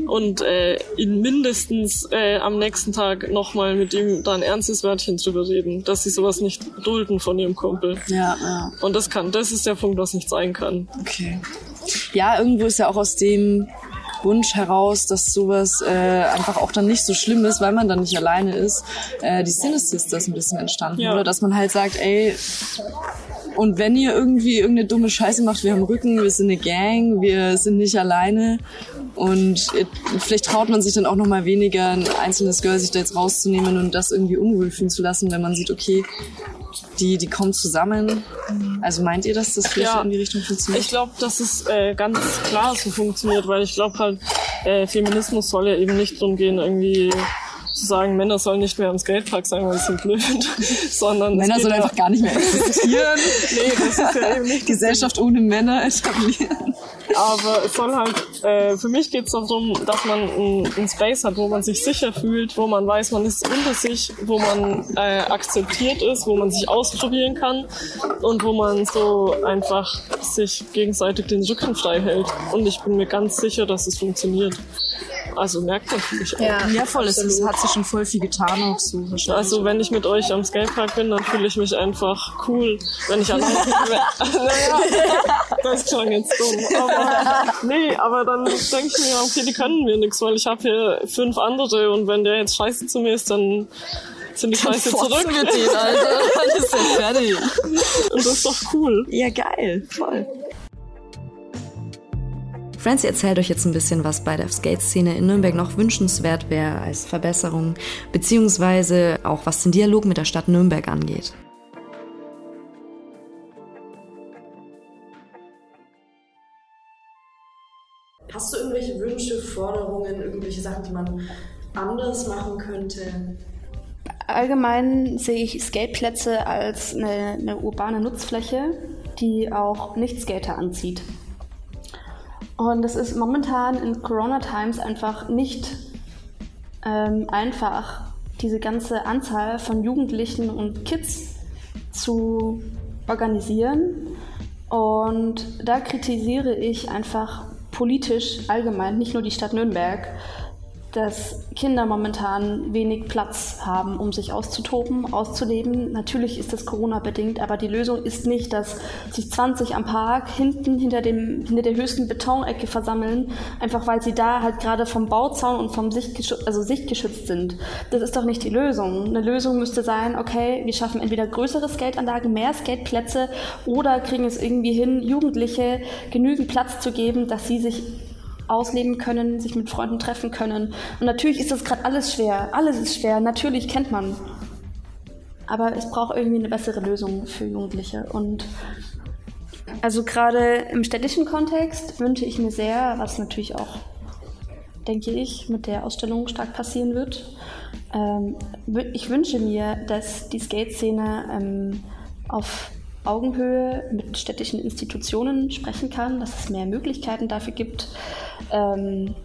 Und äh, ihn mindestens äh, am nächsten Tag nochmal mit ihm da ein ernstes Wörtchen drüber reden, dass sie sowas nicht dulden von ihrem Kumpel. Ja, ja. Und das kann, das ist der Punkt, was nicht sein kann. Okay. Ja, irgendwo ist ja auch aus dem Wunsch heraus, dass sowas äh, einfach auch dann nicht so schlimm ist, weil man dann nicht alleine ist, äh, die Sinne Sisters ein bisschen entstanden, Ja. oder? Dass man halt sagt, ey, und wenn ihr irgendwie irgendeine dumme Scheiße macht, wir haben Rücken, wir sind eine Gang, wir sind nicht alleine und vielleicht traut man sich dann auch noch mal weniger, ein einzelnes Girl sich da jetzt rauszunehmen und das irgendwie unwohl fühlen zu lassen, wenn man sieht, okay, die, die kommen zusammen. Also meint ihr, dass das vielleicht Ja. in die Richtung funktioniert? Ich glaube, dass es äh, ganz klar so funktioniert, weil ich glaube halt, äh, Feminismus soll ja eben nicht darum gehen, irgendwie zu sagen, Männer sollen nicht mehr am Skatepark sein, weil sie sind blöd, sondern Männer sollen ja- einfach gar nicht mehr existieren. nee, das ist ja eben nicht Gesellschaft ohne Männer etablieren. Aber es soll halt, äh, für mich geht es darum, dass man einen Space hat, wo man sich sicher fühlt, wo man weiß, man ist unter sich, wo man äh, akzeptiert ist, wo man sich ausprobieren kann und wo man so einfach sich gegenseitig den Rücken frei hält. Und ich bin mir ganz sicher, dass es funktioniert. Also merkt man natürlich auch. Ja, voll. Es, es hat sich schon voll viel getan auch so wahrscheinlich. Also wenn ich mit euch am Skatepark bin, dann fühle ich mich einfach cool. Wenn ich allein bin, naja, das klang jetzt dumm. Aber, nee, aber dann denke ich mir, okay, die können mir nichts, weil ich habe hier fünf andere und wenn der jetzt scheiße zu mir ist, dann sind die scheiße zurück. wir den, Alter. Dann ist er fertig. Und das ist doch cool. Ja, geil. Voll. Francie erzählt euch jetzt ein bisschen, was bei der Skate-Szene in Nürnberg noch wünschenswert wäre als Verbesserung, beziehungsweise auch was den Dialog mit der Stadt Nürnberg angeht. Hast du irgendwelche Wünsche, Forderungen, irgendwelche Sachen, die man anders machen könnte? Allgemein sehe ich Skateplätze als eine, eine urbane Nutzfläche, die auch Nicht-Skater anzieht. Und es ist momentan in Corona-Times einfach nicht ähm, einfach, diese ganze Anzahl von Jugendlichen und Kids zu organisieren. Und da kritisiere ich einfach politisch allgemein, nicht nur die Stadt Nürnberg, dass Kinder momentan wenig Platz haben, um sich auszutoben, auszuleben. Natürlich ist das Corona-bedingt, aber die Lösung ist nicht, dass sich 20 am Park hinten hinter, dem, hinter der höchsten Betonecke versammeln, einfach weil sie da halt gerade vom Bauzaun und vom Sichtgeschützt, also sichtgeschützt sind. Das ist doch nicht die Lösung. Eine Lösung müsste sein, okay, wir schaffen entweder größere Skateanlagen, mehr Skateplätze oder kriegen es irgendwie hin, Jugendliche genügend Platz zu geben, dass sie sich ausleben können, sich mit Freunden treffen können. Und natürlich ist das gerade alles schwer. Alles ist schwer. Natürlich kennt man. Aber es braucht irgendwie eine bessere Lösung für Jugendliche. Und also gerade im städtischen Kontext wünsche ich mir sehr, was natürlich auch, denke ich, mit der Ausstellung stark passieren wird. Ähm, ich wünsche mir, dass die Skate-Szene ähm, auf Augenhöhe mit städtischen Institutionen sprechen kann, dass es mehr Möglichkeiten dafür gibt, ähm,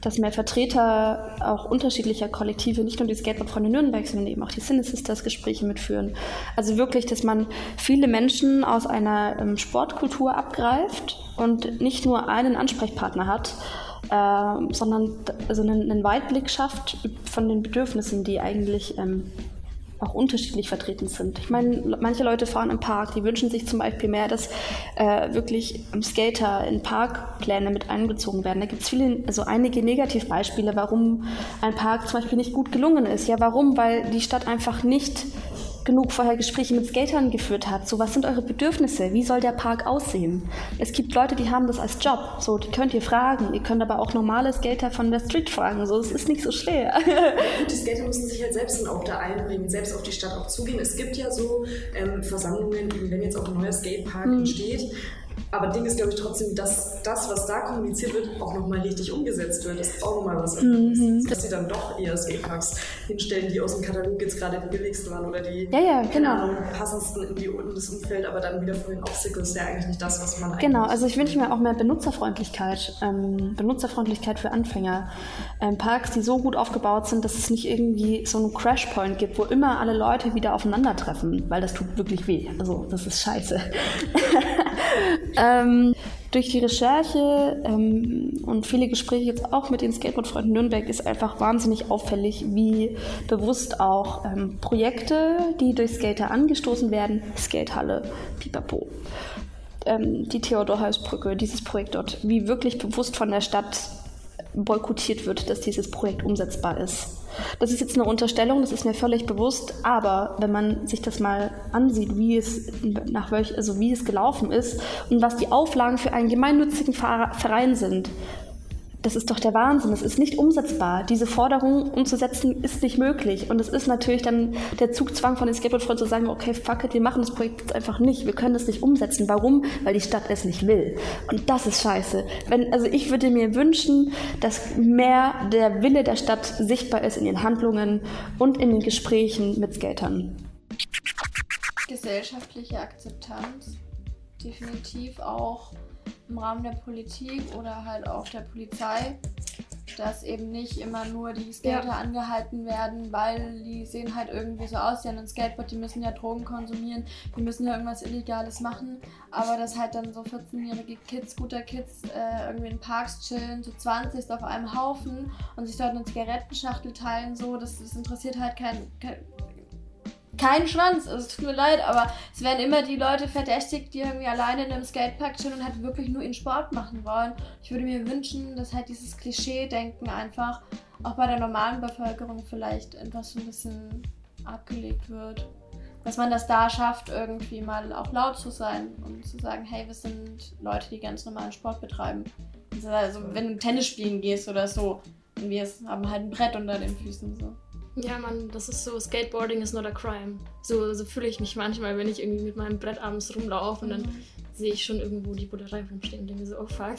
dass mehr Vertreter auch unterschiedlicher Kollektive, nicht nur die Skateboardfreunde Nürnberg, sondern eben auch die Cine Sisters Gespräche mitführen. Also wirklich, dass man viele Menschen aus einer ähm, Sportkultur abgreift und nicht nur einen Ansprechpartner hat, äh, sondern also einen, einen Weitblick schafft von den Bedürfnissen, die eigentlich ähm, auch unterschiedlich vertreten sind. Ich meine, manche Leute fahren im Park, die wünschen sich zum Beispiel mehr, dass äh, wirklich Skater in Parkpläne mit einbezogen werden. Da gibt es viele, also einige Negativbeispiele, warum ein Park zum Beispiel nicht gut gelungen ist. Ja, warum? Weil die Stadt einfach nicht genug vorher Gespräche mit Skatern geführt hat. So, was sind eure Bedürfnisse? Wie soll der Park aussehen? Es gibt Leute, die haben das als Job. So, die könnt ihr fragen. Ihr könnt aber auch normale Skater von der Street fragen. So, es ist nicht so schwer. die Skater müssen sich halt selbst dann auch da einbringen, selbst auf die Stadt auch zugehen. Es gibt ja so ähm, Versammlungen, wenn jetzt auch ein neuer Skatepark mhm. entsteht, aber Ding ist, glaube ich, trotzdem, dass das, was da kommuniziert wird, auch nochmal richtig umgesetzt wird. Das ist auch nochmal was anderes. Mhm. Dass sie dann doch eher Skateparks hinstellen, die aus dem Katalog jetzt gerade die billigsten waren oder die ja, ja, genau. Ahnung, passendsten in, die, in das Umfeld, aber dann wieder vorhin Obstacles ist ja eigentlich nicht das, was man eigentlich Genau, also ich wünsche mir auch mehr Benutzerfreundlichkeit. Ähm, Benutzerfreundlichkeit für Anfänger. Ähm, Parks, die so gut aufgebaut sind, dass es nicht irgendwie so einen Crashpoint gibt, wo immer alle Leute wieder aufeinandertreffen, weil das tut wirklich weh. Also das ist scheiße. ähm, durch die Recherche ähm, und viele Gespräche jetzt auch mit den Skateboardfreunden Nürnberg ist einfach wahnsinnig auffällig, wie bewusst auch ähm, Projekte, die durch Skater angestoßen werden, Skatehalle, Pipapo, ähm, die Theodor-Heuss-Brücke, dieses Projekt dort, wie wirklich bewusst von der Stadt boykottiert wird, dass dieses Projekt umsetzbar ist. Das ist jetzt eine Unterstellung, das ist mir völlig bewusst, aber wenn man sich das mal ansieht, wie es, nach welch, also wie es gelaufen ist und was die Auflagen für einen gemeinnützigen Verein sind, das ist doch der Wahnsinn. Das ist nicht umsetzbar. Diese Forderung umzusetzen ist nicht möglich. Und es ist natürlich dann der Zugzwang von den Skateboard-Freunden zu sagen, okay, fuck it, wir machen das Projekt jetzt einfach nicht. Wir können das nicht umsetzen. Warum? Weil die Stadt es nicht will. Und das ist scheiße. Wenn, also ich würde mir wünschen, dass mehr der Wille der Stadt sichtbar ist in den Handlungen und in den Gesprächen mit Skatern. Gesellschaftliche Akzeptanz. Definitiv auch im Rahmen der Politik oder halt auch der Polizei, dass eben nicht immer nur die Skater ja. angehalten werden, weil die sehen halt irgendwie so aus, die haben ein Skateboard, die müssen ja Drogen konsumieren, die müssen ja irgendwas Illegales machen, aber dass halt dann so 14-jährige Kids, guter Kids, äh, irgendwie in Parks chillen, so 20 auf einem Haufen und sich dort eine Zigarettenschachtel teilen, so, das, das interessiert halt kein, kein keinen Schwanz. Also, es tut mir leid, aber es werden immer die Leute verdächtigt, die irgendwie alleine in einem Skatepark chillen und halt wirklich nur ihren Sport machen wollen. Ich würde mir wünschen, dass halt dieses Klischee-Denken einfach auch bei der normalen Bevölkerung vielleicht etwas so ein bisschen abgelegt wird. Dass man das da schafft, irgendwie mal auch laut zu sein und zu sagen, hey, wir sind Leute, die ganz normalen Sport betreiben. Also wenn du Tennis spielen gehst oder so, und wir haben halt ein Brett unter den Füßen so. Ja, Mann, das ist so, Skateboarding is not a crime. So, so fühle ich mich manchmal, wenn ich irgendwie mit meinem Brett abends rumlaufe und dann mhm. sehe ich schon irgendwo die Bullerei rumstehen und denke so, oh fuck.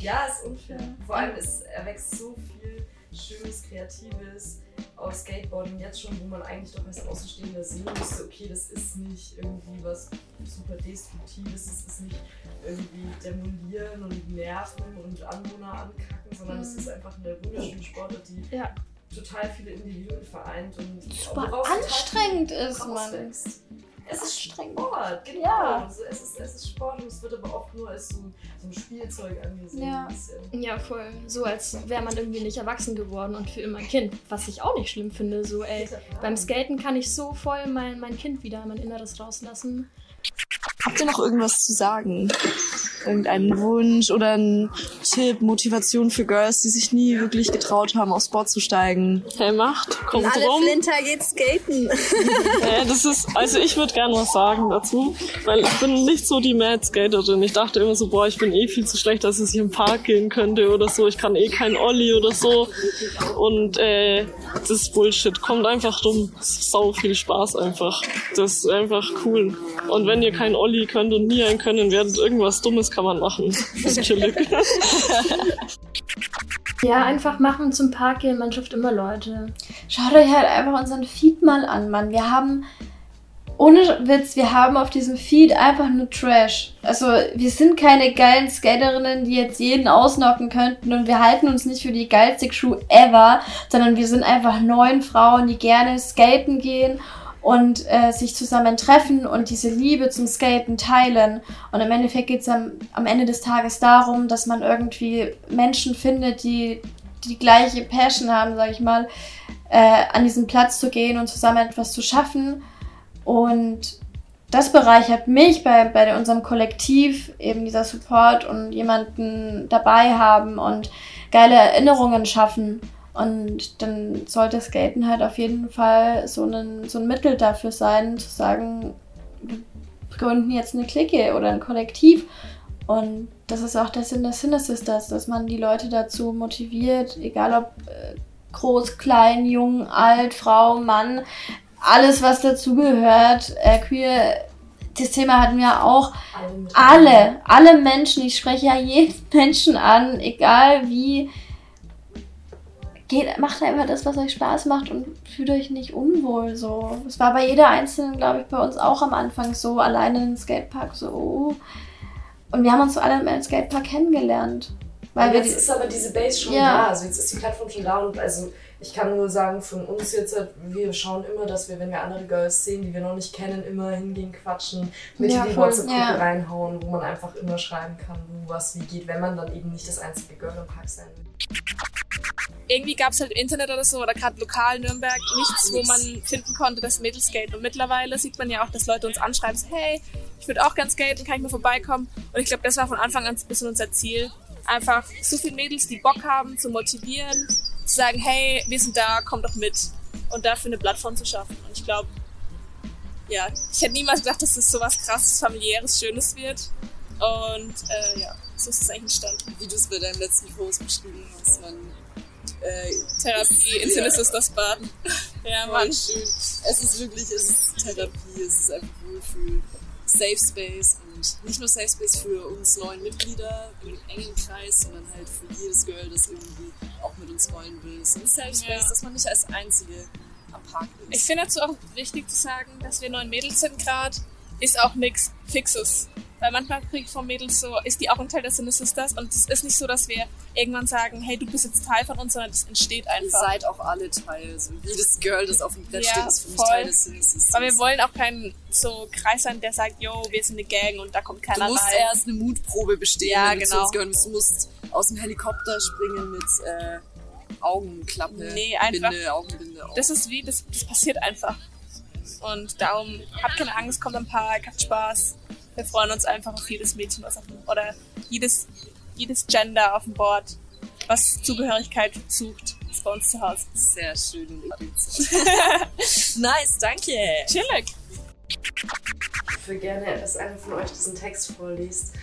Ja, ist unfair. Vor allem, es erwächst so viel Schönes, Kreatives aus Skateboarding jetzt schon, wo man eigentlich doch als Außenstehender sehen müsste, okay, das ist nicht irgendwie was super Destruktives, das ist nicht irgendwie demolieren und nerven und Anwohner ankacken, sondern es Mhm. ist einfach eine wunderschöne Sportart, die Ja. Total viele Individuen vereint und Super anstrengend ist, rauswächst. Es ist Anstrengend. Sport, genau. Ja. Also es, ist, es ist Sport und es wird aber oft nur als so, so ein Spielzeug angesehen. Ja. Ja, voll. So als wäre man irgendwie nicht erwachsen geworden und für immer ein Kind. Was ich auch nicht schlimm finde. So, ey, beim Skaten kann ich so voll mein, mein Kind wieder, mein Inneres rauslassen. Habt ihr noch irgendwas zu sagen? Irgendeinen Wunsch oder einen Tipp, Motivation für Girls, die sich nie wirklich getraut haben, aufs Board zu steigen? Hey, macht, kommt alle rum. Flinter geht skaten. Ja, das ist, also ich würde gerne was sagen dazu, weil ich bin nicht so die Mad Skaterin. Ich dachte immer so, boah, ich bin eh viel zu schlecht, dass ich im Park gehen könnte oder so. Ich kann eh kein Olli oder so. Und äh, das ist Bullshit. Kommt einfach rum. Es ist sau viel Spaß einfach. Das ist einfach cool. Und wenn ihr kein Olli könnt und nie einen können werdet, irgendwas Dummes kann man machen. Das ist chillig. Ja, einfach machen zum Park gehen, man schafft immer Leute. Schaut euch halt einfach unseren Feed mal an, Mann. Wir haben, ohne Witz, wir haben auf diesem Feed einfach nur Trash. Also, wir sind keine geilen Skaterinnen, die jetzt jeden ausnocken könnten und wir halten uns nicht für die geilste Crew ever, sondern wir sind einfach neun Frauen, die gerne skaten gehen und äh, sich zusammen treffen und diese Liebe zum Skaten teilen. Und im Endeffekt geht es am, am Ende des Tages darum, dass man irgendwie Menschen findet, die die gleiche Passion haben, sag ich mal, äh, an diesen Platz zu gehen und zusammen etwas zu schaffen. Und das bereichert mich bei, bei unserem Kollektiv, eben dieser Support und jemanden dabei haben und geile Erinnerungen schaffen. Und dann sollte Skaten halt auf jeden Fall so ein, so ein Mittel dafür sein, zu sagen, wir gründen jetzt eine Clique oder ein Kollektiv. Und das ist auch der Sinn des Sinne Sisters, dass man die Leute dazu motiviert, egal ob äh, groß, klein, jung, alt, Frau, Mann, alles was dazugehört, äh, queer, das Thema hatten wir auch. Alle, alle Menschen, ich spreche ja jeden Menschen an, egal wie, geht, macht einfach das, was euch Spaß macht und fühlt euch nicht unwohl. So. Es war bei jeder Einzelnen, glaube ich, bei uns auch am Anfang so, alleine im Skatepark so. oh. Und wir haben uns so alle im Skatepark kennengelernt. Weil und wir jetzt die- ist aber diese Base schon Ja. da. Also jetzt ist die Plattform schon da und also ich kann nur sagen, von uns jetzt, wir schauen immer, dass wir, wenn wir andere Girls sehen, die wir noch nicht kennen, immer hingehen, quatschen, mit Ja, in die. WhatsApp-Gruppe Ja. reinhauen, wo man einfach immer schreiben kann, wo was wie geht, wenn man dann eben nicht das einzige Girl im Park sein will. Irgendwie gab es halt im Internet oder so, oder gerade lokal Nürnberg, nichts, wo man finden konnte, das Mädels skaten. Und mittlerweile sieht man ja auch, dass Leute uns anschreiben, so, hey, ich würde auch gern skaten, kann ich mal vorbeikommen? Und ich glaube, das war von Anfang an ein bisschen unser Ziel. Einfach so viele Mädels, die Bock haben, zu motivieren, zu sagen, hey, wir sind da, komm doch mit. Und dafür eine Plattform zu schaffen. Und ich glaube, ja, ich hätte niemals gedacht, dass das so was krasses, familiäres, schönes wird. Und äh, ja, so ist es eigentlich entstanden. Wie du es bei deinem letzten Post beschrieben hast, man. Äh, Therapie, ist- Intimis ist das Baden. Ja, voll Mann. schön. Es ist wirklich, es ist Therapie, es ist einfach Wohlfühl. Safe Space und nicht nur Safe Space für uns neuen Mitglieder im engen Kreis, sondern halt für jedes Girl, das irgendwie auch mit uns wollen will. So ein Safe Space, Ja. dass man nicht als Einzige am Park ist. Ich finde dazu auch wichtig zu sagen, dass wir neun Mädels sind gerade, ist auch nichts Fixes. Weil manchmal kriege ich von Mädels so, ist die auch ein Teil der Sinne Sisters und es ist nicht so, dass wir irgendwann sagen, hey, du bist jetzt Teil von uns, sondern es entsteht einfach. Ihr seid auch alle Teil. So jedes Girl, das auf dem Brett Ja, steht, ist für mich voll. Teil des Sinnes. Weil wir wollen auch keinen so Kreis sein, der sagt, yo, wir sind eine Gang und da kommt keiner Du musst rein. erst eine Mutprobe bestehen, Ja, wenn du zu genau. uns. Du musst aus dem Helikopter springen mit äh, Augenklappe, Nee, einfach. Binde, Augenbinde. Auf. Das ist wie, das, das passiert einfach. Und darum, habt keine Angst, kommt am Park, habt Spaß. Wir freuen uns einfach auf jedes Mädchen, was auf dem, oder jedes, jedes Gender auf dem Board, was Zugehörigkeit sucht, ist bei uns zu Hause. Sehr schön und Nice, danke. Chillig. Ich würde gerne, dass einer von euch diesen Text vorliest.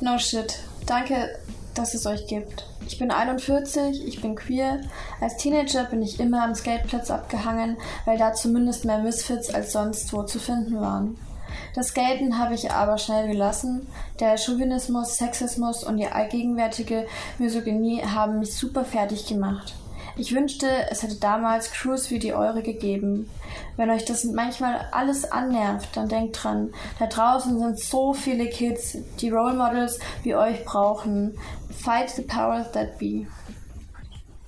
No shit. Danke, dass es euch gibt. Ich bin 41, ich bin queer. Als Teenager bin ich immer am Skateplatz abgehangen, weil da zumindest mehr Misfits als sonst wo zu finden waren. Das Skaten habe ich aber schnell gelassen. Der Chauvinismus, Sexismus und die allgegenwärtige Misogynie haben mich super fertig gemacht. Ich wünschte, es hätte damals Crews wie die eure gegeben. Wenn euch das manchmal alles annervt, dann denkt dran, da draußen sind so viele Kids, die Role Models wie euch brauchen. Fight the powers that be.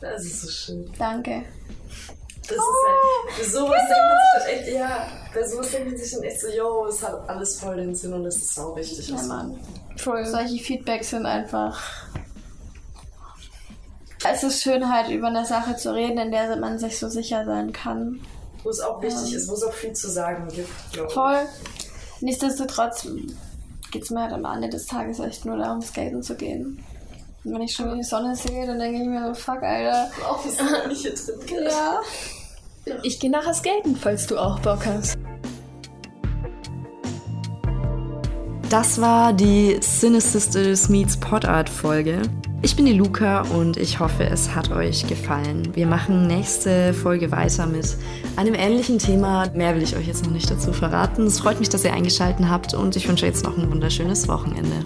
Das ist so schön. Danke. Das ist halt, für sowas denkt man sich halt echt, ja, bei sowas denkt man sich dann echt so, yo, es hat alles voll den Sinn und es ist auch richtig. Ja, Mann. Solche Feedbacks sind einfach. Es ist schön, halt über eine Sache zu reden, in der man sich so sicher sein kann. Wo es auch wichtig Ähm, ist, wo es auch viel zu sagen gibt, glaube ich. Voll. Nichtsdestotrotz geht es mir halt am Ende des Tages echt nur darum, skaten zu gehen. Und wenn ich schon die Sonne sehe, dann denke ich mir so, fuck, Alter. Auch es nicht hier drin. Ja. Ich gehe nachher skaten, falls du auch Bock hast. Das war die Cine Sisters Meets Pod Art Folge. Ich bin die Luca und ich hoffe, es hat euch gefallen. Wir machen nächste Folge weiter mit einem ähnlichen Thema. Mehr will ich euch jetzt noch nicht dazu verraten. Es freut mich, dass ihr eingeschaltet habt und ich wünsche jetzt noch ein wunderschönes Wochenende.